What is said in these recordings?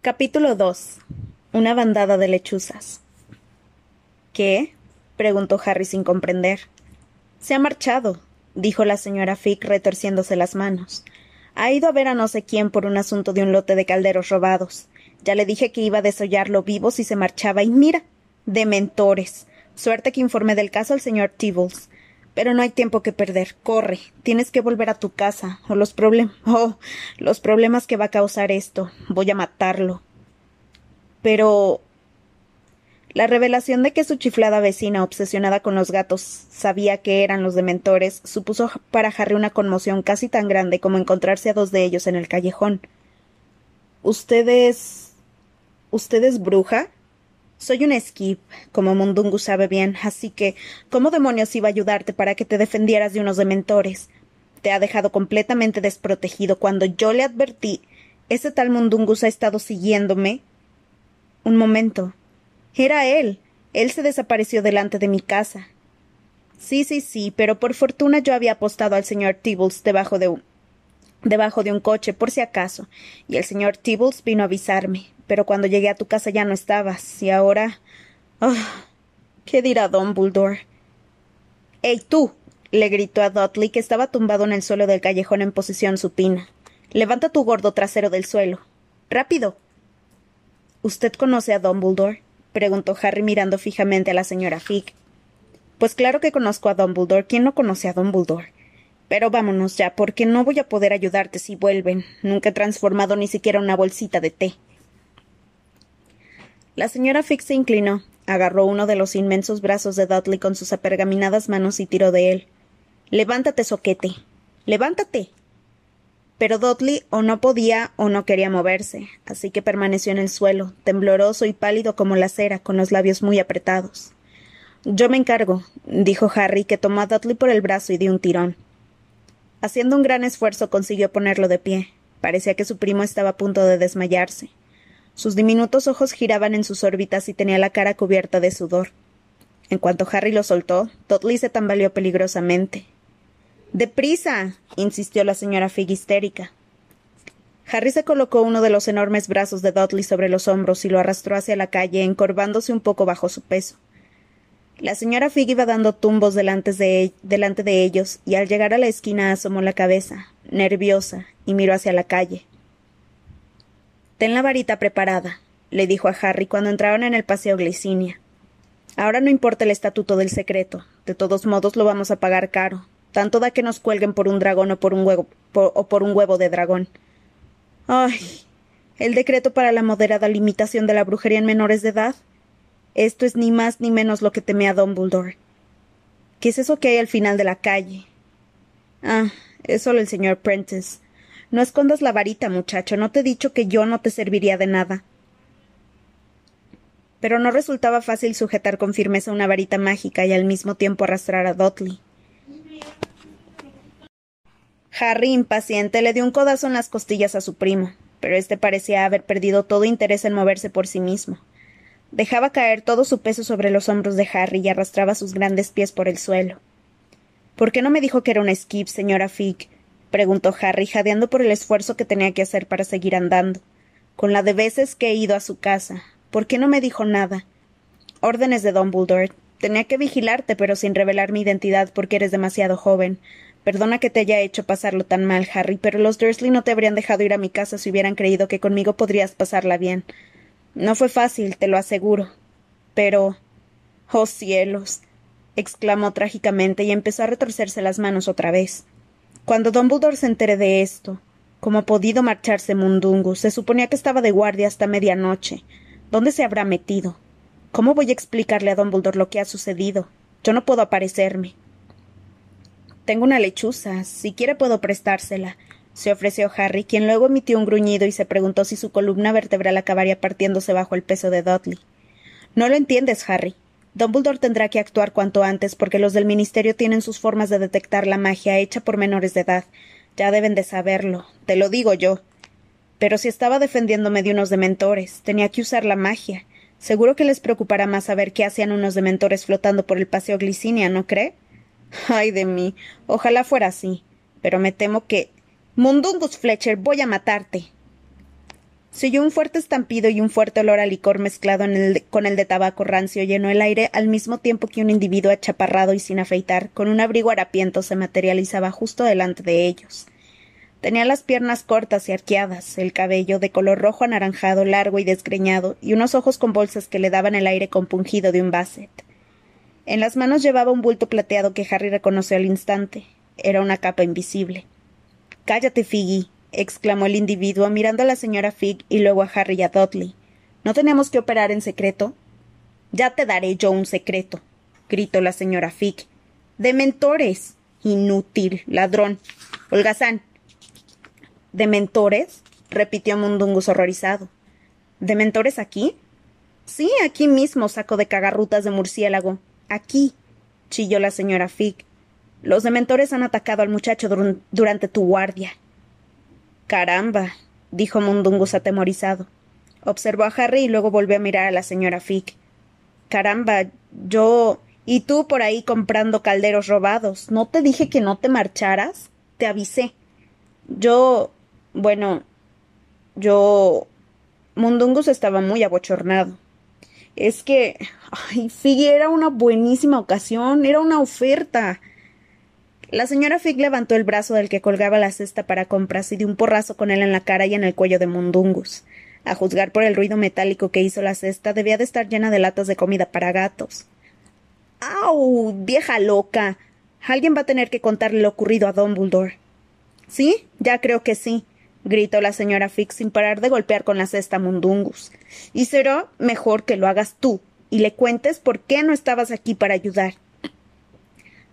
Capítulo 2. Una bandada de lechuzas. ¿Qué? preguntó Harry sin comprender. Se ha marchado, dijo la señora Fick retorciéndose las manos. Ha ido a ver a no sé quién por un asunto de un lote de calderos robados. Ya le dije que iba a desollarlo vivo si se marchaba y mira. Dementores. Suerte que informé del caso al señor Tibbles. Pero no hay tiempo que perder. Corre. Tienes que volver a tu casa. O los problemas. Oh, los problemas que va a causar esto. Voy a matarlo. Pero. La revelación de que su chiflada vecina, obsesionada con los gatos, sabía que eran los dementores, supuso para Harry una conmoción casi tan grande como encontrarse a dos de ellos en el callejón. ¿Usted es. ¿Usted es bruja? Soy un skip, como Mundungu sabe bien, así que ¿cómo demonios iba a ayudarte para que te defendieras de unos dementores? Te ha dejado completamente desprotegido cuando yo le advertí. Ese tal Mundungus ha estado siguiéndome. Un momento. Era él. Él se desapareció delante de mi casa. Sí, sí, sí, pero por fortuna yo había apostado al señor Tibbles debajo de un debajo de un coche, por si acaso, y el señor Tibbles vino a avisarme pero cuando llegué a tu casa ya no estabas, y ahora. Oh, ¿Qué dirá Dumbledore? ¡Ey, tú! le gritó a Dudley, que estaba tumbado en el suelo del callejón en posición supina. Levanta tu gordo trasero del suelo. ¡Rápido! ¿Usted conoce a Dumbledore? preguntó Harry mirando fijamente a la señora Fig. Pues claro que conozco a Dumbledore. ¿Quién no conoce a Dumbledore? Pero vámonos ya, porque no voy a poder ayudarte si vuelven. Nunca he transformado ni siquiera una bolsita de té. La señora Fix se inclinó, agarró uno de los inmensos brazos de Dudley con sus apergaminadas manos y tiró de él. Levántate, soquete. Levántate. Pero Dudley o no podía o no quería moverse, así que permaneció en el suelo, tembloroso y pálido como la cera, con los labios muy apretados. Yo me encargo, dijo Harry, que tomó a Dudley por el brazo y dio un tirón. Haciendo un gran esfuerzo consiguió ponerlo de pie. Parecía que su primo estaba a punto de desmayarse. Sus diminutos ojos giraban en sus órbitas y tenía la cara cubierta de sudor. En cuanto Harry lo soltó, Dudley se tambaleó peligrosamente. ¡Deprisa! insistió la señora Fig histérica. Harry se colocó uno de los enormes brazos de Dudley sobre los hombros y lo arrastró hacia la calle, encorvándose un poco bajo su peso. La señora Fig iba dando tumbos delante de, delante de ellos, y al llegar a la esquina asomó la cabeza, nerviosa, y miró hacia la calle. Ten la varita preparada, le dijo a Harry cuando entraron en el paseo Glicinia. Ahora no importa el estatuto del secreto. De todos modos lo vamos a pagar caro. Tanto da que nos cuelguen por un dragón o por un huevo, o por un huevo de dragón. Ay. El decreto para la moderada limitación de la brujería en menores de edad. Esto es ni más ni menos lo que temía Dumbledore. ¿Qué es eso que hay al final de la calle? Ah, es solo el señor Prentice. No escondas la varita, muchacho. No te he dicho que yo no te serviría de nada. Pero no resultaba fácil sujetar con firmeza una varita mágica y al mismo tiempo arrastrar a Dudley. Harry, impaciente, le dio un codazo en las costillas a su primo, pero éste parecía haber perdido todo interés en moverse por sí mismo. Dejaba caer todo su peso sobre los hombros de Harry y arrastraba sus grandes pies por el suelo. ¿Por qué no me dijo que era un skip, señora Fig? preguntó Harry, jadeando por el esfuerzo que tenía que hacer para seguir andando. Con la de veces que he ido a su casa. ¿Por qué no me dijo nada? Órdenes de Dumbledore. Tenía que vigilarte, pero sin revelar mi identidad porque eres demasiado joven. Perdona que te haya hecho pasarlo tan mal, Harry, pero los Dursley no te habrían dejado ir a mi casa si hubieran creído que conmigo podrías pasarla bien. No fue fácil, te lo aseguro. Pero. Oh cielos. exclamó trágicamente y empezó a retorcerse las manos otra vez. Cuando Dumbledore se entere de esto, ¿cómo ha podido marcharse Mundungu? Se suponía que estaba de guardia hasta medianoche. ¿Dónde se habrá metido? ¿Cómo voy a explicarle a Dumbledore lo que ha sucedido? Yo no puedo aparecerme. Tengo una lechuza. Si quiere puedo prestársela. Se ofreció Harry, quien luego emitió un gruñido y se preguntó si su columna vertebral acabaría partiéndose bajo el peso de Dudley. No lo entiendes, Harry. Dumbledore tendrá que actuar cuanto antes porque los del Ministerio tienen sus formas de detectar la magia hecha por menores de edad. Ya deben de saberlo. Te lo digo yo. Pero si estaba defendiéndome de unos dementores, tenía que usar la magia. Seguro que les preocupará más saber qué hacían unos dementores flotando por el paseo Glicinia, ¿no cree? Ay de mí. Ojalá fuera así. Pero me temo que. Mundungus Fletcher, voy a matarte. Se oyó un fuerte estampido y un fuerte olor a licor mezclado con el de tabaco rancio llenó el aire al mismo tiempo que un individuo achaparrado y sin afeitar, con un abrigo harapiento, se materializaba justo delante de ellos. Tenía las piernas cortas y arqueadas, el cabello de color rojo anaranjado largo y desgreñado, y unos ojos con bolsas que le daban el aire compungido de un basset. En las manos llevaba un bulto plateado que Harry reconoció al instante. Era una capa invisible. Cállate, Figgy, exclamó el individuo mirando a la señora Fig y luego a Harry y a Dudley. ¿No tenemos que operar en secreto? Ya te daré yo un secreto, gritó la señora Fig. Dementores. Inútil, ladrón. Holgazán. ¿Dementores? repitió Mundungus horrorizado. ¿Dementores aquí? Sí, aquí mismo, saco de cagarrutas de murciélago. Aquí, chilló la señora Fig. Los dementores han atacado al muchacho durante tu guardia. Caramba, dijo Mundungus atemorizado. Observó a Harry y luego volvió a mirar a la señora Fick. Caramba, yo. Y tú por ahí comprando calderos robados. ¿No te dije que no te marcharas? Te avisé. Yo. Bueno. Yo. Mundungus estaba muy abochornado. Es que. Ay, Fig era una buenísima ocasión, era una oferta. La señora Fig levantó el brazo del que colgaba la cesta para compras y dio un porrazo con él en la cara y en el cuello de Mundungus. A juzgar por el ruido metálico que hizo la cesta, debía de estar llena de latas de comida para gatos. ¡Au! vieja loca. Alguien va a tener que contarle lo ocurrido a Dumbledore. ¿Sí? Ya creo que sí, gritó la señora Fig sin parar de golpear con la cesta a Mundungus. Y será mejor que lo hagas tú y le cuentes por qué no estabas aquí para ayudar.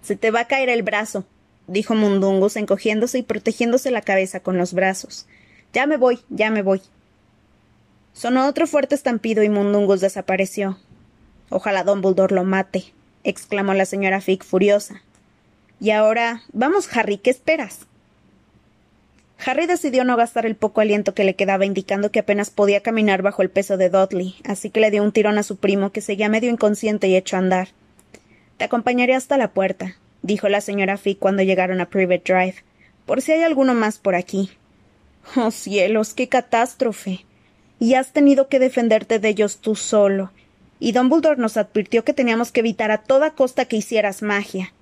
Se te va a caer el brazo, dijo Mundungus, encogiéndose y protegiéndose la cabeza con los brazos. Ya me voy, ya me voy. Sonó otro fuerte estampido y Mundungus desapareció. Ojalá Dumbledore lo mate, exclamó la señora Fig furiosa. Y ahora. Vamos, Harry, ¿qué esperas? Harry decidió no gastar el poco aliento que le quedaba, indicando que apenas podía caminar bajo el peso de Dudley, así que le dio un tirón a su primo, que seguía medio inconsciente y hecho a andar. Te acompañaré hasta la puerta, dijo la señora Fig cuando llegaron a Private Drive, por si hay alguno más por aquí. Oh cielos, qué catástrofe. Y has tenido que defenderte de ellos tú solo. Y Dumbledore nos advirtió que teníamos que evitar a toda costa que hicieras magia.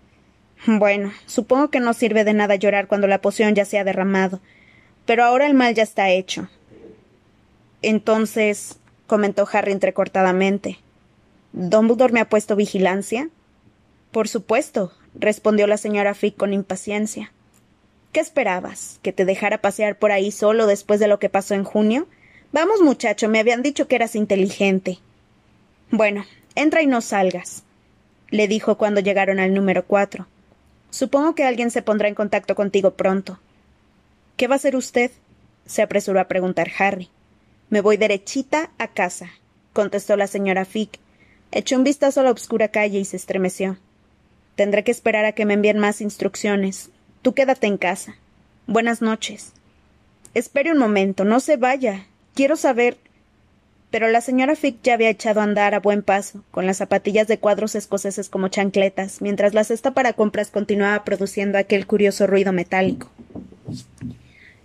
Bueno, supongo que no sirve de nada llorar cuando la poción ya se ha derramado. Pero ahora el mal ya está hecho. Entonces, comentó Harry entrecortadamente, ¿Dumbledore me ha puesto vigilancia? Por supuesto, respondió la señora Fick con impaciencia. ¿Qué esperabas? ¿Que te dejara pasear por ahí solo después de lo que pasó en junio? Vamos, muchacho, me habían dicho que eras inteligente. Bueno, entra y no salgas, le dijo cuando llegaron al número cuatro. Supongo que alguien se pondrá en contacto contigo pronto. ¿Qué va a hacer usted? se apresuró a preguntar Harry. Me voy derechita a casa, contestó la señora Fick. Echó un vistazo a la oscura calle y se estremeció. Tendré que esperar a que me envíen más instrucciones. Tú quédate en casa. Buenas noches. Espere un momento, no se vaya. Quiero saber. Pero la señora Fick ya había echado a andar a buen paso, con las zapatillas de cuadros escoceses como chancletas, mientras la cesta para compras continuaba produciendo aquel curioso ruido metálico.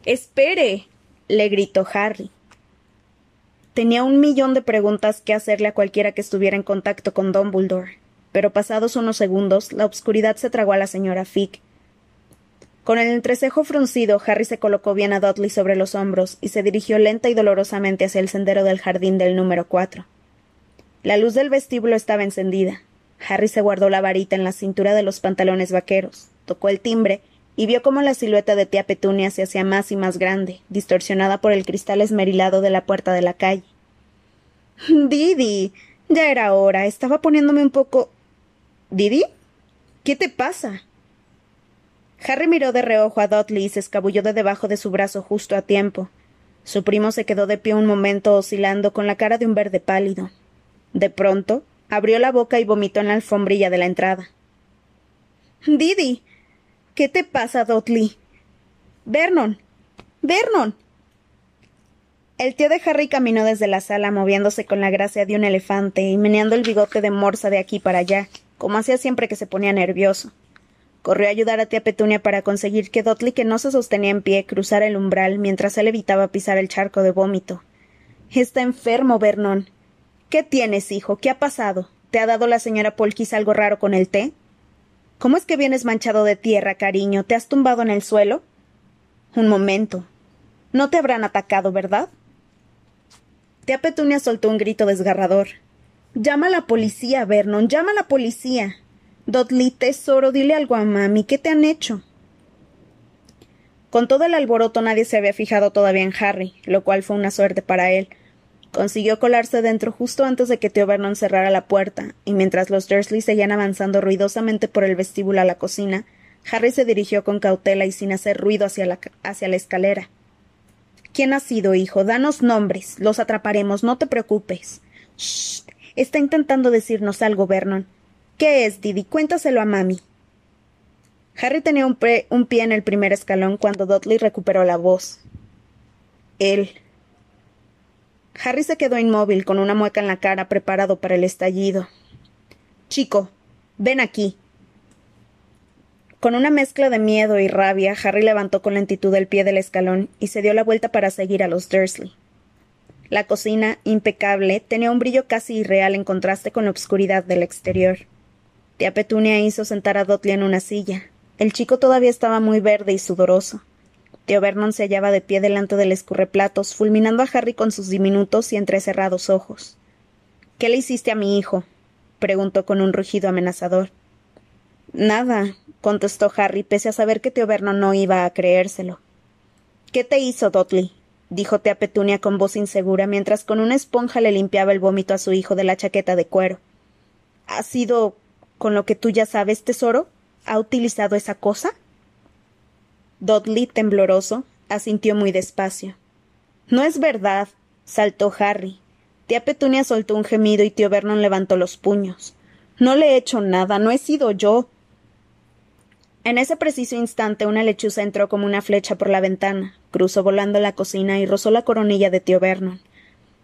Espere. le gritó Harry. Tenía un millón de preguntas que hacerle a cualquiera que estuviera en contacto con Dumbledore pero pasados unos segundos la obscuridad se tragó a la señora Fick. Con el entrecejo fruncido, Harry se colocó bien a Dudley sobre los hombros y se dirigió lenta y dolorosamente hacia el sendero del jardín del número cuatro. La luz del vestíbulo estaba encendida. Harry se guardó la varita en la cintura de los pantalones vaqueros, tocó el timbre y vio cómo la silueta de tía Petunia se hacía más y más grande, distorsionada por el cristal esmerilado de la puerta de la calle. Didi. Ya era hora. Estaba poniéndome un poco. ¿Didi? ¿Qué te pasa? Harry miró de reojo a Dudley y se escabulló de debajo de su brazo justo a tiempo. Su primo se quedó de pie un momento oscilando con la cara de un verde pálido. De pronto, abrió la boca y vomitó en la alfombrilla de la entrada. Didi. ¿Qué te pasa, Dudley? Vernon. Vernon. El tío de Harry caminó desde la sala moviéndose con la gracia de un elefante y meneando el bigote de morsa de aquí para allá, como hacía siempre que se ponía nervioso. Corrió a ayudar a tía Petunia para conseguir que Dudley, que no se sostenía en pie, cruzara el umbral mientras él evitaba pisar el charco de vómito. Está enfermo, Vernon. ¿Qué tienes, hijo? ¿Qué ha pasado? ¿Te ha dado la señora Polkis algo raro con el té? ¿Cómo es que vienes manchado de tierra, cariño? ¿Te has tumbado en el suelo? Un momento. No te habrán atacado, ¿verdad? Tía Petunia soltó un grito desgarrador. Llama a la policía, Vernon, llama a la policía. Dudley, tesoro, dile algo a mami. ¿Qué te han hecho? Con todo el alboroto nadie se había fijado todavía en Harry, lo cual fue una suerte para él, Consiguió colarse dentro justo antes de que Tío Vernon cerrara la puerta, y mientras los Dursley seguían avanzando ruidosamente por el vestíbulo a la cocina, Harry se dirigió con cautela y sin hacer ruido hacia la, hacia la escalera. ¿Quién ha sido, hijo? Danos nombres. Los atraparemos, no te preocupes. Shh. Está intentando decirnos algo, Vernon. ¿Qué es, Didi? Cuéntaselo a mami. Harry tenía un, un pie en el primer escalón cuando Dudley recuperó la voz. Él, Harry se quedó inmóvil, con una mueca en la cara, preparado para el estallido. Chico, ven aquí. Con una mezcla de miedo y rabia, Harry levantó con lentitud el pie del escalón y se dio la vuelta para seguir a los Dursley. La cocina, impecable, tenía un brillo casi irreal en contraste con la obscuridad del exterior. Tía Petunia hizo sentar a Dudley en una silla. El chico todavía estaba muy verde y sudoroso. Tío Vernon se hallaba de pie delante del escurreplatos, fulminando a Harry con sus diminutos y entrecerrados ojos. ¿Qué le hiciste a mi hijo? preguntó con un rugido amenazador. Nada, contestó Harry, pese a saber que tío Vernon no iba a creérselo. ¿Qué te hizo, Dudley? Dijo tía Petunia con voz insegura, mientras con una esponja le limpiaba el vómito a su hijo de la chaqueta de cuero. ¿Ha sido con lo que tú ya sabes, tesoro? ¿Ha utilizado esa cosa? Dudley, tembloroso, asintió muy despacio. No es verdad, saltó Harry. Tía Petunia soltó un gemido y tío Vernon levantó los puños. No le he hecho nada, no he sido yo. En ese preciso instante una lechuza entró como una flecha por la ventana, cruzó volando la cocina y rozó la coronilla de tío Vernon.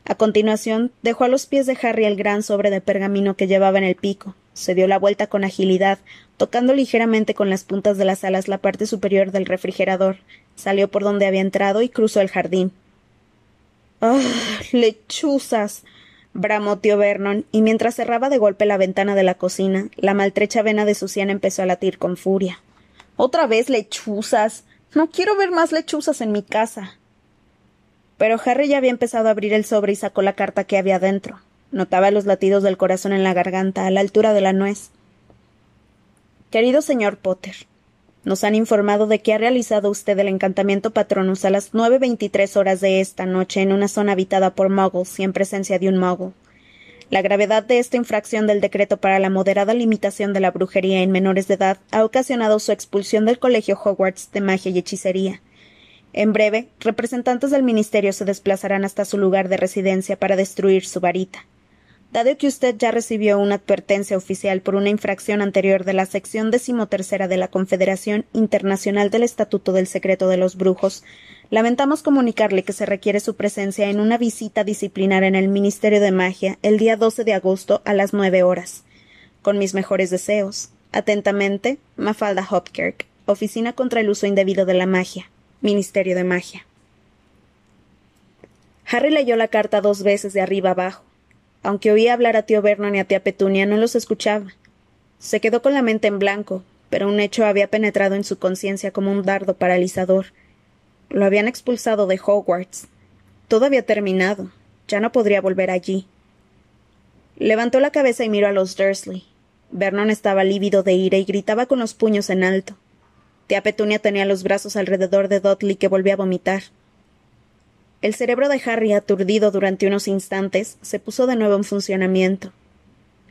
A continuación dejó a los pies de Harry el gran sobre de pergamino que llevaba en el pico, se dio la vuelta con agilidad, tocando ligeramente con las puntas de las alas la parte superior del refrigerador, salió por donde había entrado y cruzó el jardín. ¡Ah! lechuzas. Bramó tío Vernon, y mientras cerraba de golpe la ventana de la cocina, la maltrecha vena de su sien empezó a latir con furia. Otra vez lechuzas. No quiero ver más lechuzas en mi casa. Pero Harry ya había empezado a abrir el sobre y sacó la carta que había dentro. Notaba los latidos del corazón en la garganta, a la altura de la nuez. Querido señor Potter, nos han informado de que ha realizado usted el encantamiento patronus a las nueve veintitrés horas de esta noche en una zona habitada por muggles y en presencia de un muggle. La gravedad de esta infracción del decreto para la moderada limitación de la brujería en menores de edad ha ocasionado su expulsión del Colegio Hogwarts de Magia y Hechicería. En breve, representantes del Ministerio se desplazarán hasta su lugar de residencia para destruir su varita. Dado que usted ya recibió una advertencia oficial por una infracción anterior de la sección decimotercera de la Confederación Internacional del Estatuto del Secreto de los Brujos, lamentamos comunicarle que se requiere su presencia en una visita disciplinar en el Ministerio de Magia el día 12 de agosto a las nueve horas. Con mis mejores deseos. Atentamente, Mafalda Hopkirk, Oficina contra el Uso Indebido de la Magia, Ministerio de Magia. Harry leyó la carta dos veces de arriba abajo aunque oía hablar a tío Vernon y a tía Petunia, no los escuchaba. Se quedó con la mente en blanco, pero un hecho había penetrado en su conciencia como un dardo paralizador. Lo habían expulsado de Hogwarts. Todo había terminado. Ya no podría volver allí. Levantó la cabeza y miró a los Dursley. Vernon estaba lívido de ira y gritaba con los puños en alto. Tía Petunia tenía los brazos alrededor de Dudley que volvía a vomitar. El cerebro de Harry, aturdido durante unos instantes, se puso de nuevo en funcionamiento.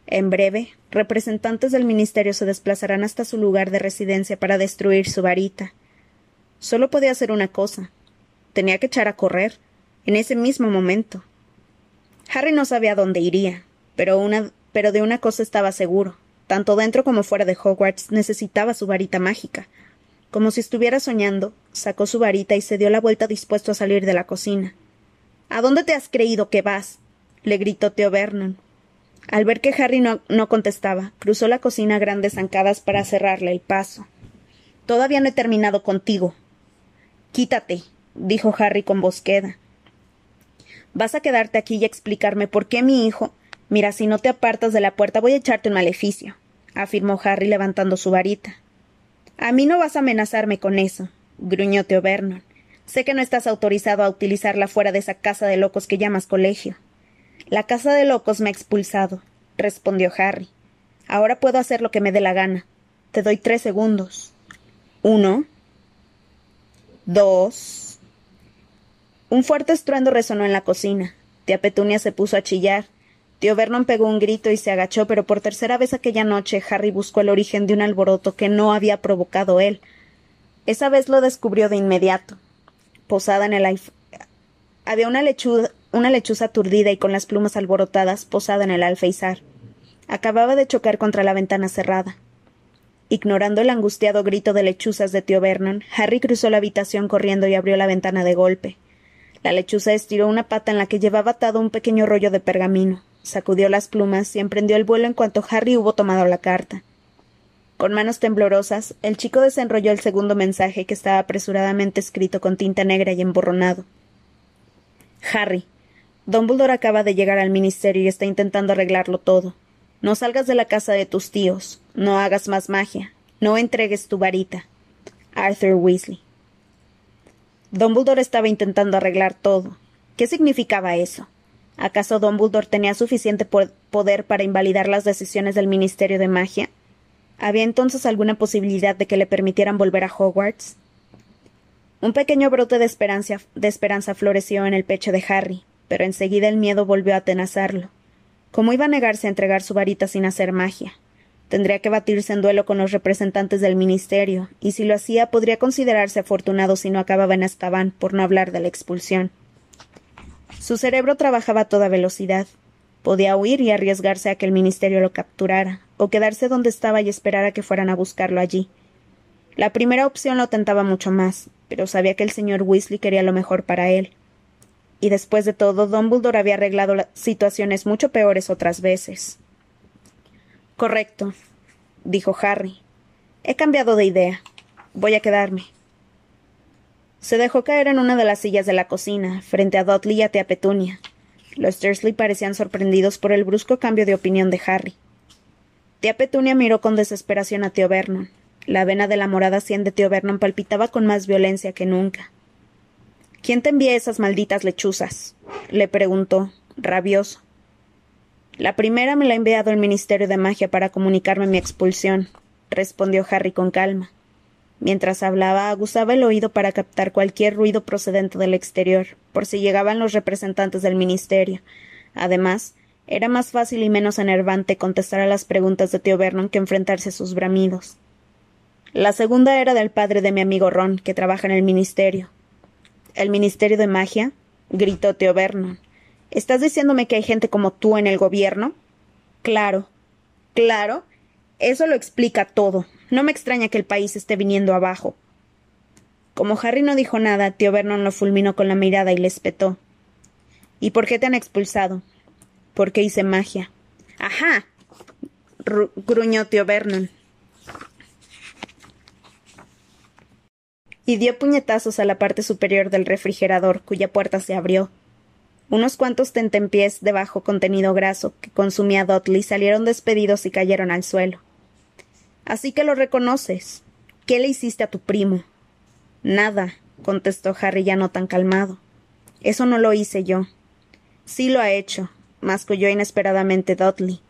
En breve, representantes del Ministerio se desplazarán hasta su lugar de residencia para destruir su varita. Solo podía hacer una cosa. Tenía que echar a correr, en ese mismo momento. Harry no sabía dónde iría, pero, una, pero de una cosa estaba seguro. Tanto dentro como fuera de Hogwarts necesitaba su varita mágica. Como si estuviera soñando, sacó su varita y se dio la vuelta dispuesto a salir de la cocina. ¿A dónde te has creído que vas? le gritó Tío Vernon. Al ver que Harry no, no, contestaba, cruzó la cocina a grandes zancadas para cerrarle el paso. Todavía no he terminado contigo. Quítate, dijo Harry con voz queda. Vas a quedarte aquí y explicarme por qué mi hijo. Mira, si no te apartas de la puerta voy a echarte un maleficio, afirmó Harry levantando su varita. A mí no vas a amenazarme con eso, gruñó Tío Vernon. Sé que no estás autorizado a utilizarla fuera de esa casa de locos que llamas colegio. La casa de locos me ha expulsado, respondió Harry. Ahora puedo hacer lo que me dé la gana. Te doy tres segundos. Uno. Dos. Un fuerte estruendo resonó en la cocina. Tía Petunia se puso a chillar. Tío Vernon pegó un grito y se agachó, pero por tercera vez aquella noche Harry buscó el origen de un alboroto que no había provocado él. Esa vez lo descubrió de inmediato. Posada en el había una lechuza, una lechuza aturdida y con las plumas alborotadas posada en el alfeizar. Acababa de chocar contra la ventana cerrada. Ignorando el angustiado grito de lechuzas de tío Vernon, Harry cruzó la habitación corriendo y abrió la ventana de golpe. La lechuza estiró una pata en la que llevaba atado un pequeño rollo de pergamino, sacudió las plumas y emprendió el vuelo en cuanto Harry hubo tomado la carta. Con manos temblorosas, el chico desenrolló el segundo mensaje que estaba apresuradamente escrito con tinta negra y emborronado. Harry, Dumbledore acaba de llegar al ministerio y está intentando arreglarlo todo. No salgas de la casa de tus tíos, no hagas más magia, no entregues tu varita. Arthur Weasley. Dumbledore estaba intentando arreglar todo. ¿Qué significaba eso? ¿Acaso Dumbledore tenía suficiente poder para invalidar las decisiones del Ministerio de Magia? ¿Había entonces alguna posibilidad de que le permitieran volver a Hogwarts? Un pequeño brote de esperanza, de esperanza floreció en el pecho de Harry, pero enseguida el miedo volvió a atenazarlo. ¿Cómo iba a negarse a entregar su varita sin hacer magia? Tendría que batirse en duelo con los representantes del ministerio, y si lo hacía podría considerarse afortunado si no acababa en Azkaban, por no hablar de la expulsión. Su cerebro trabajaba a toda velocidad. Podía huir y arriesgarse a que el ministerio lo capturara, o quedarse donde estaba y esperar a que fueran a buscarlo allí. La primera opción lo tentaba mucho más, pero sabía que el señor Weasley quería lo mejor para él. Y después de todo, Dumbledore había arreglado situaciones mucho peores otras veces. Correcto, dijo Harry. He cambiado de idea. Voy a quedarme. Se dejó caer en una de las sillas de la cocina, frente a Dudley y a tía Petunia. Los Dursley parecían sorprendidos por el brusco cambio de opinión de Harry. Tía Petunia miró con desesperación a tío Vernon. La vena de la morada sien de tío Vernon palpitaba con más violencia que nunca. ¿Quién te envía esas malditas lechuzas? le preguntó, rabioso. La primera me la ha enviado el Ministerio de Magia para comunicarme mi expulsión, respondió Harry con calma. Mientras hablaba, aguzaba el oído para captar cualquier ruido procedente del exterior, por si llegaban los representantes del Ministerio. Además, era más fácil y menos enervante contestar a las preguntas de tío Vernon que enfrentarse a sus bramidos. La segunda era del padre de mi amigo Ron, que trabaja en el Ministerio. ¿El Ministerio de Magia? gritó tío Vernon. ¿Estás diciéndome que hay gente como tú en el gobierno? Claro. Claro. Eso lo explica todo. No me extraña que el país esté viniendo abajo. Como Harry no dijo nada, tío Vernon lo fulminó con la mirada y le espetó. ¿Y por qué te han expulsado? Porque hice magia. Ajá. gruñó tío Vernon. Y dio puñetazos a la parte superior del refrigerador, cuya puerta se abrió. Unos cuantos tentempiés de bajo contenido graso que consumía Dudley salieron despedidos y cayeron al suelo. Así que lo reconoces. ¿Qué le hiciste a tu primo? Nada, contestó Harry ya no tan calmado. Eso no lo hice yo. Sí lo ha hecho, masculló inesperadamente Dudley.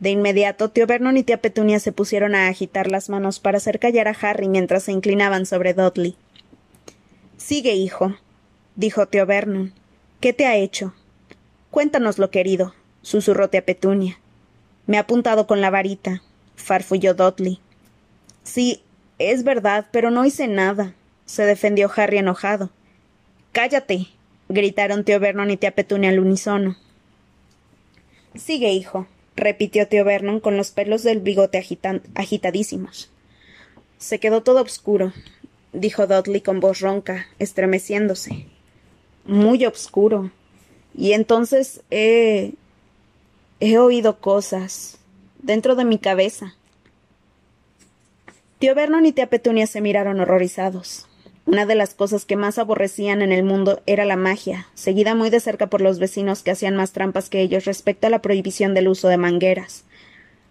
De inmediato, tío Vernon y tía Petunia se pusieron a agitar las manos para hacer callar a Harry mientras se inclinaban sobre Dudley. Sigue, hijo, dijo tío Vernon. ¿Qué te ha hecho? Cuéntanoslo, querido, susurró tía Petunia. Me ha apuntado con la varita, farfulló Dudley. Sí, es verdad, pero no hice nada, se defendió Harry enojado. Cállate, gritaron tío Vernon y tía Petunia al unísono. Sigue, hijo, repitió tío Vernon con los pelos del bigote agitadísimos. Se quedó todo oscuro, dijo Dudley con voz ronca, estremeciéndose muy oscuro. Y entonces he, he oído cosas dentro de mi cabeza. Tío Vernon y tía Petunia se miraron horrorizados. Una de las cosas que más aborrecían en el mundo era la magia, seguida muy de cerca por los vecinos que hacían más trampas que ellos respecto a la prohibición del uso de mangueras.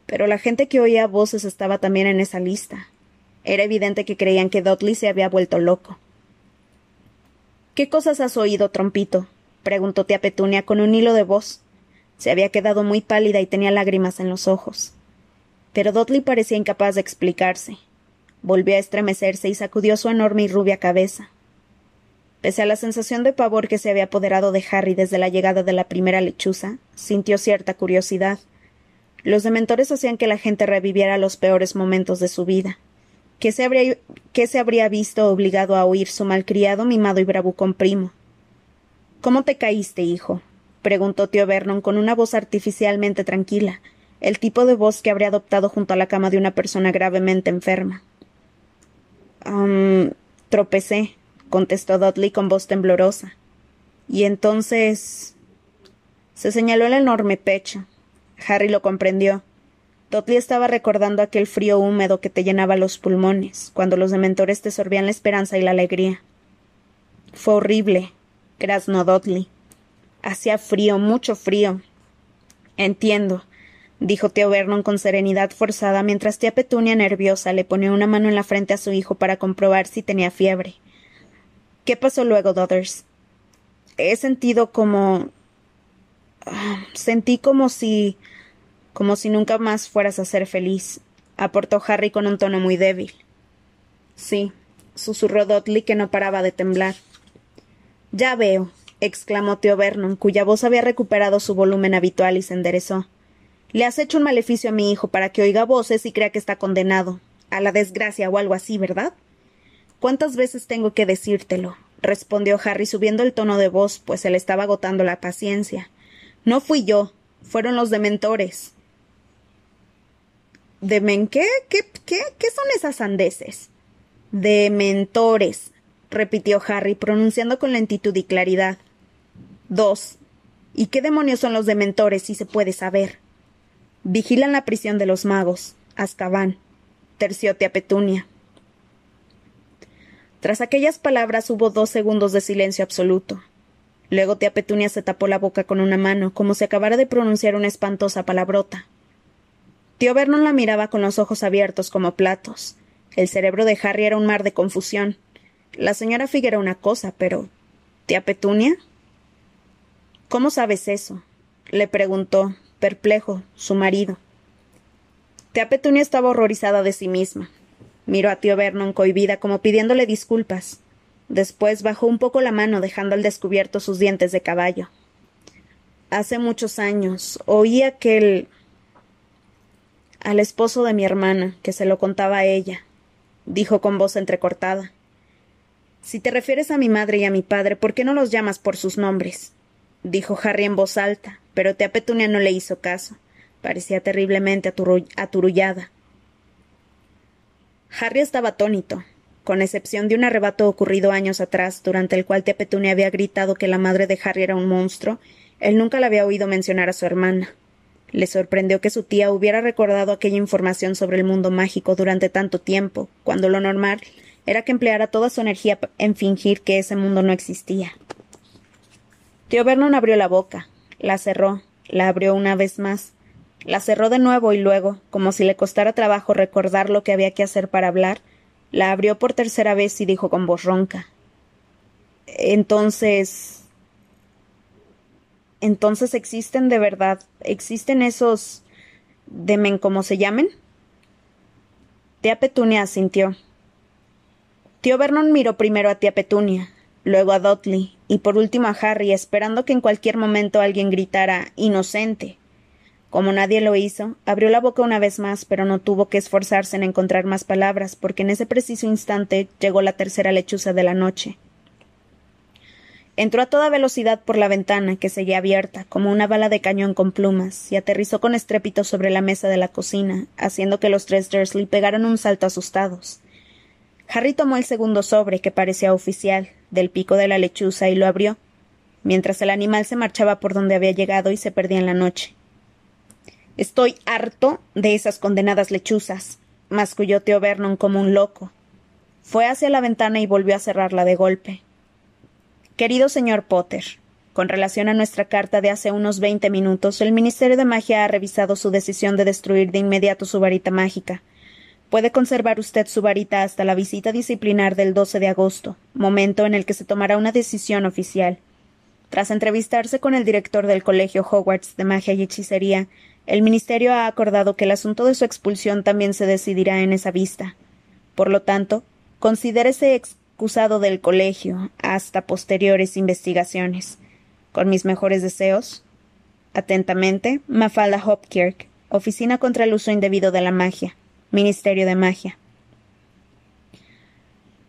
Pero la gente que oía voces estaba también en esa lista. Era evidente que creían que Dudley se había vuelto loco. ¿Qué cosas has oído, trompito? preguntó tía Petunia con un hilo de voz. Se había quedado muy pálida y tenía lágrimas en los ojos. Pero Dudley parecía incapaz de explicarse. Volvió a estremecerse y sacudió su enorme y rubia cabeza. Pese a la sensación de pavor que se había apoderado de Harry desde la llegada de la primera lechuza, sintió cierta curiosidad. Los dementores hacían que la gente reviviera los peores momentos de su vida. ¿Qué se habría, se habría visto obligado a oír su malcriado, mimado y bravucón primo? ¿Cómo te caíste, hijo? Preguntó tío Vernon con una voz artificialmente tranquila, el tipo de voz que habría adoptado junto a la cama de una persona gravemente enferma tropecé, contestó Dudley con voz temblorosa. Y entonces. se señaló el enorme pecho. Harry lo comprendió. Dudley estaba recordando aquel frío húmedo que te llenaba los pulmones, cuando los dementores te sorbían la esperanza y la alegría. Fue horrible, graznó Dudley. Hacía frío, mucho frío. Entiendo dijo tío Vernon con serenidad forzada mientras tía Petunia, nerviosa, le ponía una mano en la frente a su hijo para comprobar si tenía fiebre. ¿Qué pasó luego, Dodders? He sentido como. Ah, sentí como si. como si nunca más fueras a ser feliz, aportó Harry con un tono muy débil. Sí, susurró Dudley, que no paraba de temblar. Ya veo, exclamó tío Vernon, cuya voz había recuperado su volumen habitual y se enderezó. Le has hecho un maleficio a mi hijo para que oiga voces y crea que está condenado. A la desgracia o algo así, ¿verdad? ¿Cuántas veces tengo que decírtelo? respondió Harry subiendo el tono de voz, pues se le estaba agotando la paciencia. No fui yo, fueron los dementores. ¿Demen qué? ¿Qué, qué? ¿Qué son esas sandeces? Dementores, repitió Harry, pronunciando con lentitud y claridad. Dos. ¿Y qué demonios son los dementores, si se puede saber? Vigilan la prisión de los magos. Azkaban. Terció tía Petunia. Tras aquellas palabras hubo dos segundos de silencio absoluto. Luego tía Petunia se tapó la boca con una mano, como si acabara de pronunciar una espantosa palabrota. Tío Vernon la miraba con los ojos abiertos como platos. El cerebro de Harry era un mar de confusión. La señora Fig era una cosa, pero. ¿Tía Petunia? ¿Cómo sabes eso? le preguntó, perplejo, su marido. Tía Petunia estaba horrorizada de sí misma. Miró a tío Vernon cohibida como pidiéndole disculpas. Después bajó un poco la mano dejando al descubierto sus dientes de caballo. Hace muchos años oí aquel al esposo de mi hermana, que se lo contaba a ella, dijo con voz entrecortada. Si te refieres a mi madre y a mi padre, ¿por qué no los llamas por sus nombres? Dijo Harry en voz alta, pero tía Petunia no le hizo caso. Parecía terriblemente aturullada. Harry estaba atónito, con excepción de un arrebato ocurrido años atrás, durante el cual tía Petunia había gritado que la madre de Harry era un monstruo, él nunca la había oído mencionar a su hermana. Le sorprendió que su tía hubiera recordado aquella información sobre el mundo mágico durante tanto tiempo, cuando lo normal era que empleara toda su energía en fingir que ese mundo no existía. Tío Vernon abrió la boca, la cerró, la abrió una vez más, la cerró de nuevo y luego, como si le costara trabajo recordar lo que había que hacer para hablar, la abrió por tercera vez y dijo con voz ronca. Entonces. Entonces existen de verdad. ¿Existen esos. demen como se llamen? Tía Petunia asintió. Tío Vernon miró primero a tía Petunia, luego a Dudley y por último a Harry, esperando que en cualquier momento alguien gritara inocente. Como nadie lo hizo, abrió la boca una vez más, pero no tuvo que esforzarse en encontrar más palabras, porque en ese preciso instante llegó la tercera lechuza de la noche. Entró a toda velocidad por la ventana, que seguía abierta, como una bala de cañón con plumas, y aterrizó con estrépito sobre la mesa de la cocina, haciendo que los tres Dursley pegaran un salto asustados. Harry tomó el segundo sobre, que parecía oficial, del pico de la lechuza y lo abrió, mientras el animal se marchaba por donde había llegado y se perdía en la noche. Estoy harto de esas condenadas lechuzas, masculló tío Vernon como un loco. Fue hacia la ventana y volvió a cerrarla de golpe. Querido señor Potter, con relación a nuestra carta de hace unos veinte minutos, el Ministerio de Magia ha revisado su decisión de destruir de inmediato su varita mágica. Puede conservar usted su varita hasta la visita disciplinar del 12 de agosto, momento en el que se tomará una decisión oficial. Tras entrevistarse con el director del Colegio Hogwarts de Magia y Hechicería, el Ministerio ha acordado que el asunto de su expulsión también se decidirá en esa vista. Por lo tanto, considérese excusado del colegio hasta posteriores investigaciones. Con mis mejores deseos. Atentamente, Mafalda Hopkirk, Oficina contra el Uso Indebido de la Magia, Ministerio de Magia.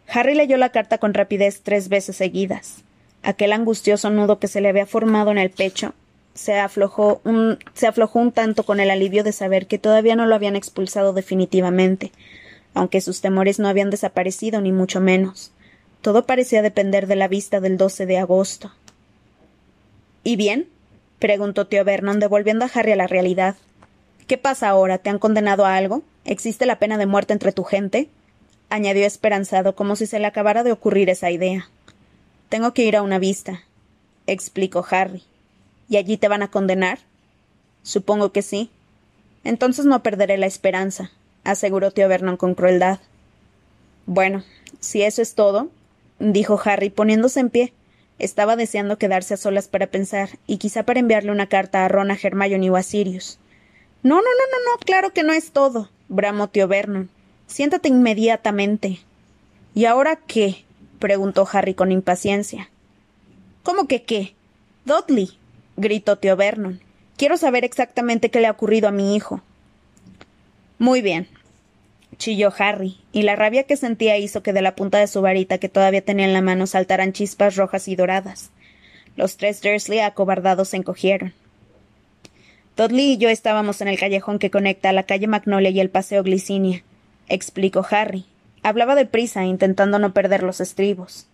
Harry leyó la carta con rapidez tres veces seguidas. Aquel angustioso nudo que se le había formado en el pecho se aflojó un, se aflojó un tanto con el alivio de saber que todavía no lo habían expulsado definitivamente, aunque sus temores no habían desaparecido ni mucho menos. Todo parecía depender de la vista del 12 de agosto. ¿Y bien? preguntó tío Vernon, devolviendo a Harry a la realidad. ¿Qué pasa ahora? ¿Te han condenado a algo? ¿Existe la pena de muerte entre tu gente? añadió esperanzado, como si se le acabara de ocurrir esa idea. Tengo que ir a una vista, explicó Harry. ¿Y allí te van a condenar? Supongo que sí. Entonces no perderé la esperanza, aseguró tío Vernon con crueldad. Bueno, si eso es todo, dijo Harry poniéndose en pie. Estaba deseando quedarse a solas para pensar, y quizá para enviarle una carta a Ron, a Hermione o a Sirius. No, no, no, no, no, claro que no es todo, bramó tío Vernon. Siéntate inmediatamente. ¿Y ahora qué? preguntó Harry con impaciencia. ¿Cómo que qué? Dudley, gritó tío Vernon. Quiero saber exactamente qué le ha ocurrido a mi hijo. Muy bien, chilló Harry, y la rabia que sentía hizo que de la punta de su varita que todavía tenía en la mano saltaran chispas rojas y doradas. Los tres Dursley acobardados se encogieron. Dudley y yo estábamos en el callejón que conecta la calle Magnolia y el paseo Glicinia, explicó Harry, Hablaba deprisa, intentando no perder los estribos.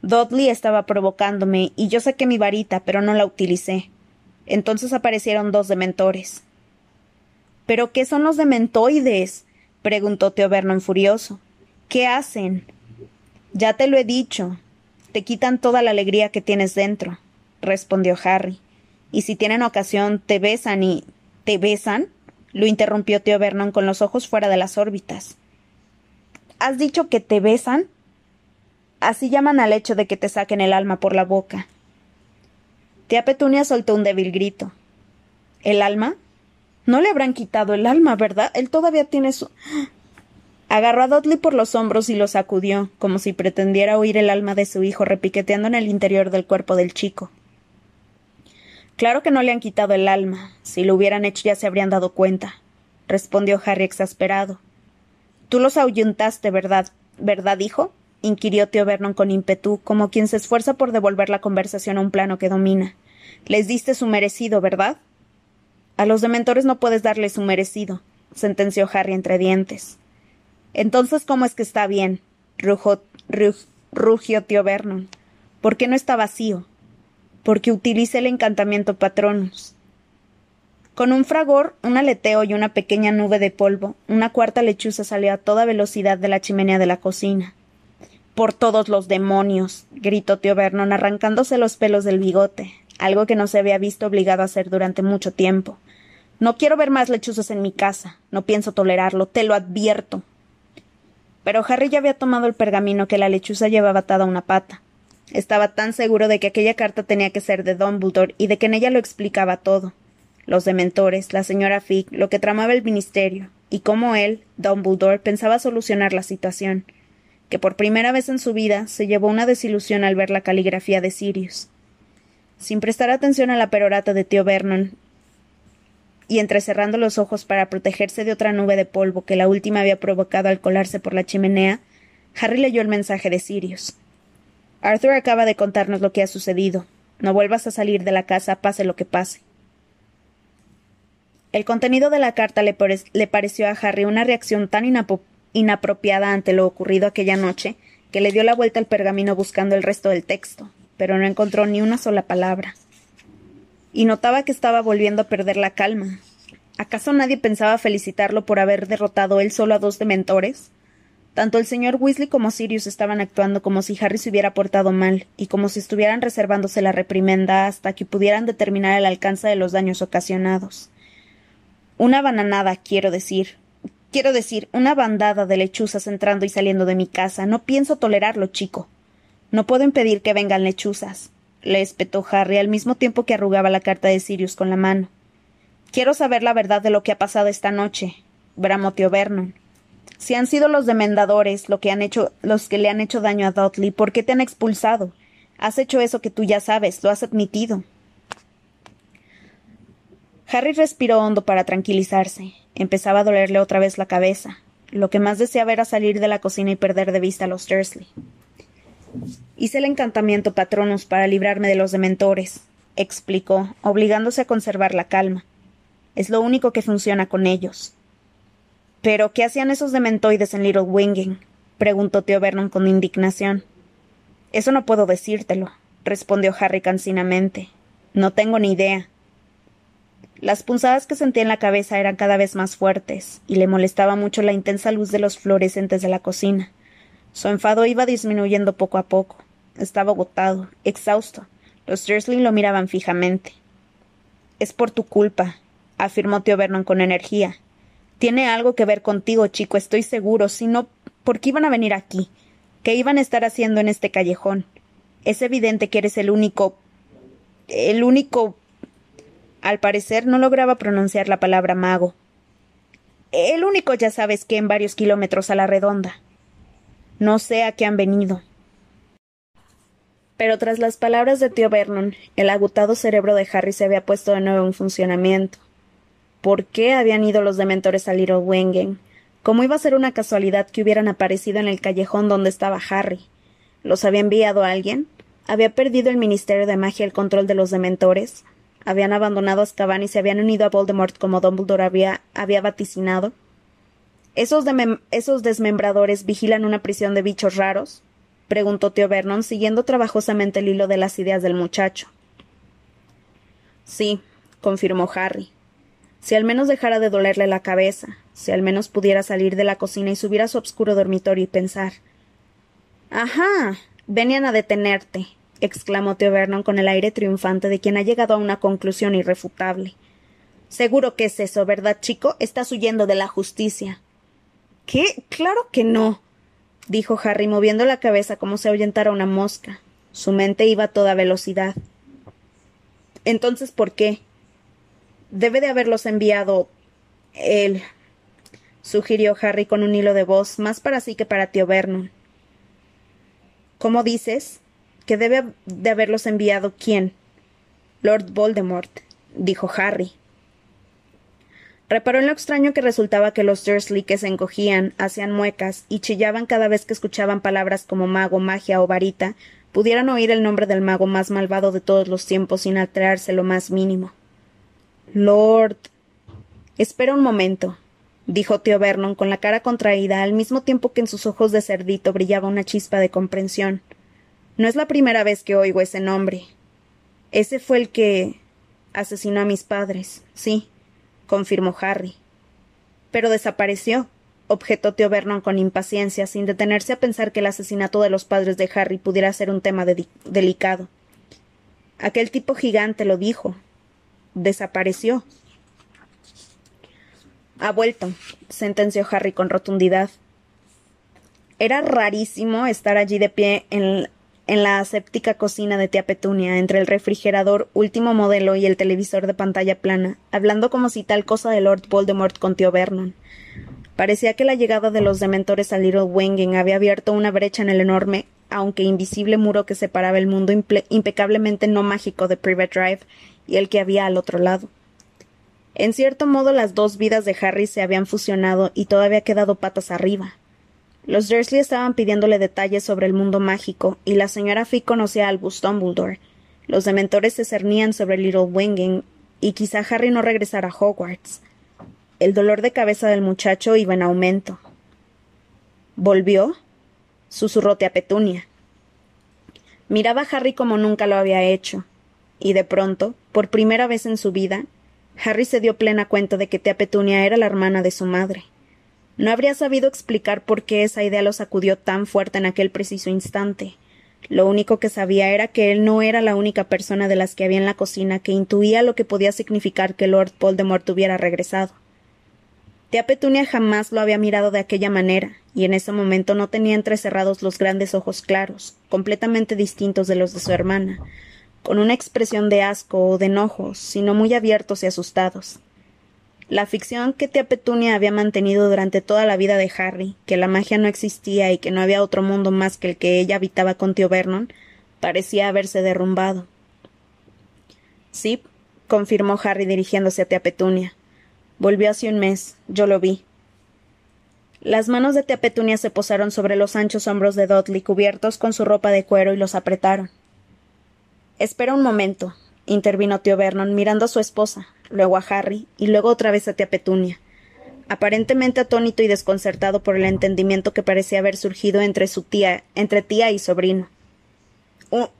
Dudley estaba provocándome y yo saqué mi varita, pero no la utilicé. Entonces aparecieron dos dementores. ¿Pero qué son los dementoides? preguntó Tío Vernon furioso. ¿Qué hacen? Ya te lo he dicho. Te quitan toda la alegría que tienes dentro, respondió Harry. Y si tienen ocasión, te besan y. ¿Te besan? lo interrumpió Tío Vernon con los ojos fuera de las órbitas. ¿Has dicho que te besan? Así llaman al hecho de que te saquen el alma por la boca. Tía Petunia soltó un débil grito. ¿El alma? No le habrán quitado el alma, ¿verdad? Él todavía tiene su. Agarró a Dudley por los hombros y lo sacudió, como si pretendiera oír el alma de su hijo repiqueteando en el interior del cuerpo del chico. Claro que no le han quitado el alma. Si lo hubieran hecho ya se habrían dado cuenta, respondió Harry exasperado. Tú los ahuyentaste, ¿verdad? ¿Verdad, hijo? inquirió tío Vernon con ímpetu, como quien se esfuerza por devolver la conversación a un plano que domina. Les diste su merecido, ¿verdad? A los dementores no puedes darles su merecido, sentenció Harry entre dientes. Entonces, ¿cómo es que está bien? rugió tío Vernon. ¿Por qué no está vacío? Porque utilice el encantamiento Patronus. Con un fragor, un aleteo y una pequeña nube de polvo, una cuarta lechuza salió a toda velocidad de la chimenea de la cocina. Por todos los demonios. gritó tío Vernon arrancándose los pelos del bigote, algo que no se había visto obligado a hacer durante mucho tiempo. No quiero ver más lechuzas en mi casa. No pienso tolerarlo, te lo advierto. Pero Harry ya había tomado el pergamino que la lechuza llevaba atada a una pata. Estaba tan seguro de que aquella carta tenía que ser de Dumbledore y de que en ella lo explicaba todo los dementores, la señora Fig, lo que tramaba el ministerio, y cómo él, Dumbledore, pensaba solucionar la situación, que por primera vez en su vida se llevó una desilusión al ver la caligrafía de Sirius. Sin prestar atención a la perorata de tío Vernon, y entrecerrando los ojos para protegerse de otra nube de polvo que la última había provocado al colarse por la chimenea, Harry leyó el mensaje de Sirius. Arthur acaba de contarnos lo que ha sucedido. No vuelvas a salir de la casa, pase lo que pase. El contenido de la carta le, pareció a Harry una reacción tan inapropiada ante lo ocurrido aquella noche que le dio la vuelta al pergamino buscando el resto del texto, pero no encontró ni una sola palabra. Y notaba que estaba volviendo a perder la calma. ¿Acaso nadie pensaba felicitarlo por haber derrotado él solo a dos dementores? Tanto el señor Weasley como Sirius estaban actuando como si Harry se hubiera portado mal, y como si estuvieran reservándose la reprimenda hasta que pudieran determinar el alcance de los daños ocasionados. Una bananada, quiero decir. Quiero decir, una bandada de lechuzas entrando y saliendo de mi casa. No pienso tolerarlo, chico. No puedo impedir que vengan lechuzas, le espetó Harry al mismo tiempo que arrugaba la carta de Sirius con la mano. Quiero saber la verdad de lo que ha pasado esta noche, bramó tío Vernon. Si han sido los demendadores lo que han hecho, los que le han hecho daño a Dudley, ¿por qué te han expulsado? Has hecho eso que tú ya sabes, lo has admitido. Harry respiró hondo para tranquilizarse. Empezaba a dolerle otra vez la cabeza. Lo que más deseaba era salir de la cocina y perder de vista a los Dursley. Hice el encantamiento Patronus para librarme de los dementores, explicó, obligándose a conservar la calma. Es lo único que funciona con ellos. ¿Pero qué hacían esos dementoides en Little Winging? preguntó tío Vernon con indignación. Eso no puedo decírtelo, respondió Harry cansinamente. No tengo ni idea. Las punzadas que sentía en la cabeza eran cada vez más fuertes, y le molestaba mucho la intensa luz de los fluorescentes de la cocina. Su enfado iba disminuyendo poco a poco. Estaba agotado, exhausto. Los Dursley lo miraban fijamente. Es por tu culpa, afirmó tío Vernon con energía. Tiene algo que ver contigo, chico, estoy seguro. Si no, ¿por qué iban a venir aquí? ¿Qué iban a estar haciendo en este callejón? Es evidente que eres el único. el único. Al parecer no lograba pronunciar la palabra mago. El único, ya sabes que en varios kilómetros a la redonda. No sé a qué han venido. Pero tras las palabras de tío Vernon, el agotado cerebro de Harry se había puesto de nuevo en funcionamiento. ¿Por qué habían ido los dementores a Little Wengen? ¿Cómo iba a ser una casualidad que hubieran aparecido en el callejón donde estaba Harry? ¿Los había enviado alguien? ¿Había perdido el Ministerio de Magia el control de los dementores? ¿Habían abandonado a Azkaban y se habían unido a Voldemort como Dumbledore había, había vaticinado? ¿Esos, ¿Esos desmembradores vigilan una prisión de bichos raros? preguntó tío Vernon, siguiendo trabajosamente el hilo de las ideas del muchacho. Sí, confirmó Harry. Si al menos dejara de dolerle la cabeza, si al menos pudiera salir de la cocina y subir a su oscuro dormitorio y pensar. Ajá. Venían a detenerte, exclamó Tío Vernon con el aire triunfante de quien ha llegado a una conclusión irrefutable. Seguro que es eso, ¿verdad, chico? Estás huyendo de la justicia. ¿Qué? Claro que no, dijo Harry, moviendo la cabeza como si ahuyentara una mosca. Su mente iba a toda velocidad. Entonces, ¿por qué? Debe de haberlos enviado él, sugirió Harry con un hilo de voz, más para sí que para tío Vernon. ¿Cómo dices? ¿Que debe de haberlos enviado quién? Lord Voldemort, dijo Harry. Reparó en lo extraño que resultaba que los Dursley que se encogían, hacían muecas y chillaban cada vez que escuchaban palabras como mago, magia o varita, pudieran oír el nombre del mago más malvado de todos los tiempos sin alterarse lo más mínimo. Lord. Espera un momento, dijo tío Vernon con la cara contraída al mismo tiempo que en sus ojos de cerdito brillaba una chispa de comprensión. No es la primera vez que oigo ese nombre. Ese fue el que asesinó a mis padres, sí, confirmó Harry. Pero desapareció, objetó tío Vernon con impaciencia, sin detenerse a pensar que el asesinato de los padres de Harry pudiera ser un tema delicado. Aquel tipo gigante lo dijo, desapareció. Ha vuelto, sentenció Harry con rotundidad. Era rarísimo estar allí de pie en, en la aséptica cocina de tía Petunia, entre el refrigerador último modelo y el televisor de pantalla plana, hablando como si tal cosa de Lord Voldemort con tío Vernon. Parecía que la llegada de los dementores a Little Wengen había abierto una brecha en el enorme, aunque invisible muro que separaba el mundo impecablemente no mágico de Private Drive y el que había al otro lado. En cierto modo las dos vidas de Harry se habían fusionado y todo había quedado patas arriba. Los Dursley estaban pidiéndole detalles sobre el mundo mágico, y la señora Fick conocía a Albus Dumbledore. Los dementores se cernían sobre Little Winging, y quizá Harry no regresara a Hogwarts. El dolor de cabeza del muchacho iba en aumento. ¿Volvió? susurró a Petunia. Miraba a Harry como nunca lo había hecho, y de pronto, por primera vez en su vida, Harry se dio plena cuenta de que tía Petunia era la hermana de su madre. No habría sabido explicar por qué esa idea lo sacudió tan fuerte en aquel preciso instante. Lo único que sabía era que él no era la única persona de las que había en la cocina que intuía lo que podía significar que Lord Voldemort hubiera regresado. Tía Petunia jamás lo había mirado de aquella manera, y en ese momento no tenía entrecerrados los grandes ojos claros, completamente distintos de los de su hermana, con una expresión de asco o de enojo, sino muy abiertos y asustados. La ficción que tía Petunia había mantenido durante toda la vida de Harry, que la magia no existía y que no había otro mundo más que el que ella habitaba con tío Vernon, parecía haberse derrumbado. Sí, confirmó Harry dirigiéndose a tía Petunia. Volvió hace un mes. Yo lo vi. Las manos de tía Petunia se posaron sobre los anchos hombros de Dudley cubiertos con su ropa de cuero y los apretaron. Espera un momento, intervino tío Vernon mirando a su esposa, luego a Harry y luego otra vez a tía Petunia, aparentemente atónito y desconcertado por el entendimiento que parecía haber surgido entre su tía, entre tía y sobrino.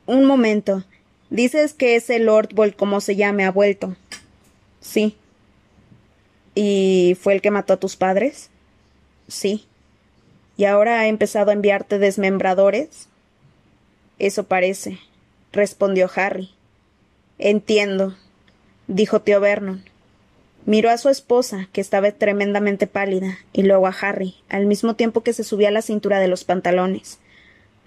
Un, momento. Dices que ese Lord Vol, como se llame, ha vuelto. Sí, ¿Y fue el que mató a tus padres? Sí. ¿Y ahora ha empezado a enviarte desmembradores? Eso parece, respondió Harry. Entiendo, dijo tío Vernon. Miró a su esposa, que estaba tremendamente pálida, y luego a Harry, al mismo tiempo que se subía a la cintura de los pantalones.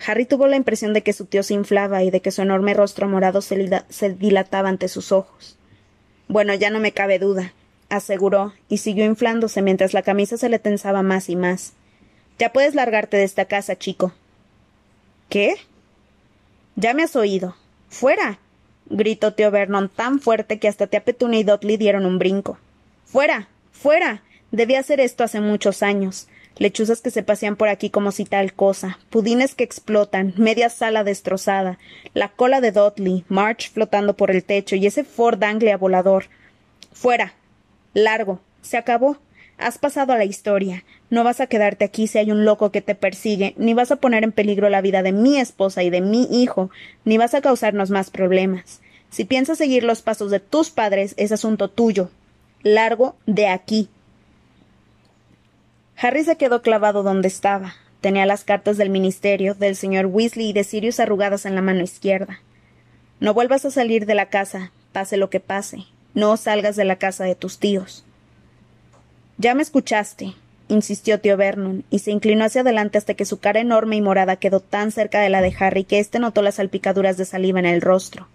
Harry tuvo la impresión de que su tío se inflaba y de que su enorme rostro morado se dilataba ante sus ojos. Bueno, ya no me cabe duda, aseguró, y siguió inflándose mientras la camisa se le tensaba más y más. Ya puedes largarte de esta casa, chico. ¿Qué? Ya me has oído. ¡Fuera! gritó tío Vernon tan fuerte que hasta tía Petunia y Dudley dieron un brinco. ¡Fuera! ¡Fuera! Debía hacer esto hace muchos años. Lechuzas que se pasean por aquí como si tal cosa, pudines que explotan, media sala destrozada, la cola de Dudley, March flotando por el techo y ese Ford Anglia volador. Fuera, Largo. Se acabó. Has pasado a la historia. No vas a quedarte aquí si hay un loco que te persigue, ni vas a poner en peligro la vida de mi esposa y de mi hijo, ni vas a causarnos más problemas. Si piensas seguir los pasos de tus padres, es asunto tuyo. Largo de aquí. Harry se quedó clavado donde estaba. Tenía las cartas del ministerio, del señor Weasley y de Sirius arrugadas en la mano izquierda. No vuelvas a salir de la casa, pase lo que pase. No salgas de la casa de tus tíos. Ya me escuchaste, insistió tío Vernon, y se inclinó hacia adelante hasta que su cara enorme y morada quedó tan cerca de la de Harry que éste notó las salpicaduras de saliva en el rostro.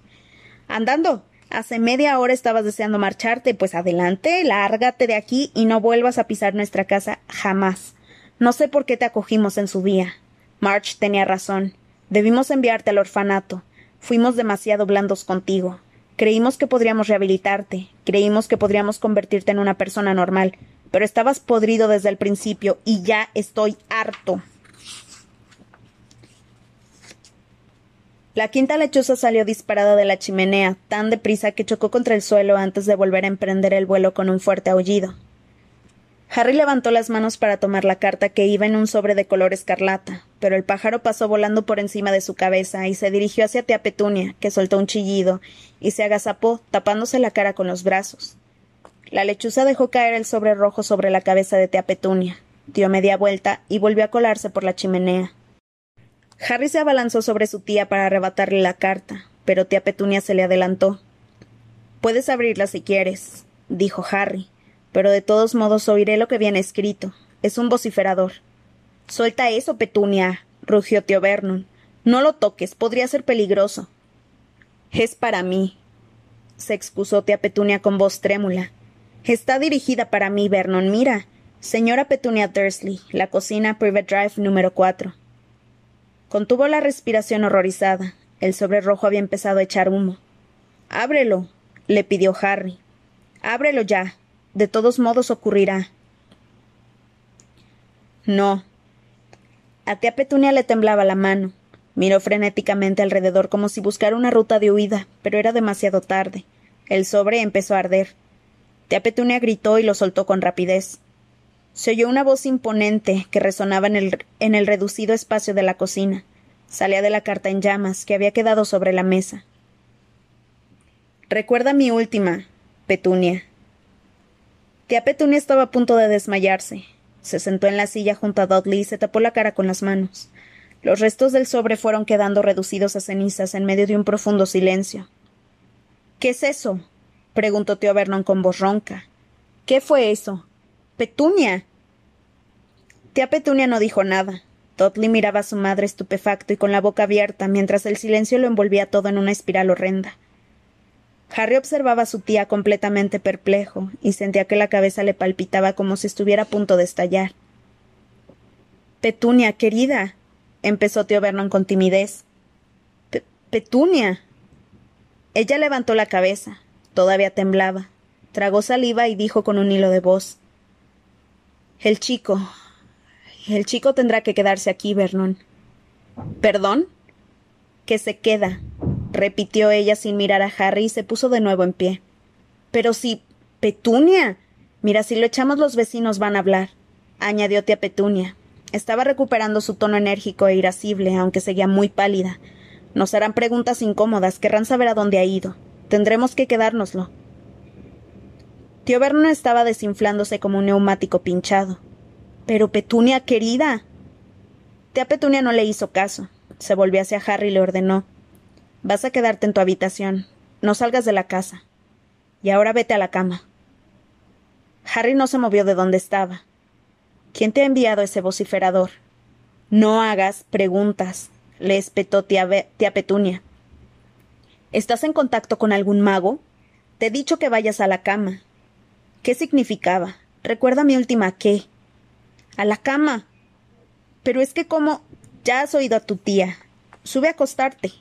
Andando. Hace media hora estabas deseando marcharte, pues adelante, lárgate de aquí y no vuelvas a pisar nuestra casa jamás. No sé por qué te acogimos en su día. March tenía razón. Debimos enviarte al orfanato. Fuimos demasiado blandos contigo. Creímos que podríamos rehabilitarte, creímos que podríamos convertirte en una persona normal, pero estabas podrido desde el principio y ya estoy harto. La quinta lechuza salió disparada de la chimenea, tan deprisa que chocó contra el suelo antes de volver a emprender el vuelo con un fuerte aullido. Harry levantó las manos para tomar la carta que iba en un sobre de color escarlata, pero el pájaro pasó volando por encima de su cabeza y se dirigió hacia tía Petunia, que soltó un chillido y se agazapó, tapándose la cara con los brazos. La lechuza dejó caer el sobre rojo sobre la cabeza de tía Petunia, dio media vuelta y volvió a colarse por la chimenea. Harry se abalanzó sobre su tía para arrebatarle la carta, pero tía Petunia se le adelantó. Puedes abrirla si quieres, dijo Harry pero de todos modos oiré lo que viene escrito. Es un vociferador. Suelta eso, Petunia, rugió tío Vernon. No lo toques, podría ser peligroso. Es para mí, se excusó tía Petunia con voz trémula. Está dirigida para mí, Vernon. Mira. Señora Petunia Dursley, la cocina Private Drive número cuatro. Contuvo la respiración horrorizada. El sobre rojo había empezado a echar humo. Ábrelo, le pidió Harry. Ábrelo ya, de todos modos ocurrirá. No. A tía Petunia le temblaba la mano. Miró frenéticamente alrededor como si buscara una ruta de huida, pero era demasiado tarde. El sobre empezó a arder. Tía Petunia gritó y lo soltó con rapidez. Se oyó una voz imponente que resonaba en el, en el reducido espacio de la cocina. Salía de la carta en llamas que había quedado sobre la mesa. Recuerda mi última, Petunia, Tía Petunia estaba a punto de desmayarse. Se sentó en la silla junto a Dudley y se tapó la cara con las manos. Los restos del sobre fueron quedando reducidos a cenizas en medio de un profundo silencio. ¿Qué es eso? Preguntó tío Vernon con voz ronca. ¿Qué fue eso? Petunia. Tía Petunia no dijo nada. Dudley miraba a su madre estupefacto y con la boca abierta, mientras el silencio lo envolvía todo en una espiral horrenda. Harry observaba a su tía completamente perplejo y sentía que la cabeza le palpitaba como si estuviera a punto de estallar. Petunia, querida, empezó tío Vernon con timidez. Petunia. Ella levantó la cabeza. Todavía temblaba. Tragó saliva y dijo con un hilo de voz. El chico. El chico tendrá que quedarse aquí, Vernon. ¿Perdón? Que se queda, repitió ella sin mirar a Harry y se puso de nuevo en pie. Pero si. Petunia. Mira, si lo echamos los vecinos van a hablar, añadió tía Petunia. Estaba recuperando su tono enérgico e irascible, aunque seguía muy pálida. Nos harán preguntas incómodas, querrán saber a dónde ha ido. Tendremos que quedárnoslo. Tío Vernon estaba desinflándose como un neumático pinchado. Pero Petunia, querida. Tía Petunia no le hizo caso. Se volvió hacia Harry y le ordenó Vas a quedarte en tu habitación. No salgas de la casa. Y ahora vete a la cama. Harry no se movió de donde estaba. ¿Quién te ha enviado ese vociferador? No hagas preguntas, le espetó tía, tía Petunia. ¿Estás en contacto con algún mago? Te he dicho que vayas a la cama. ¿Qué significaba? Recuerda mi última qué. A la cama. Pero es que como. Ya has oído a tu tía. Sube a acostarte.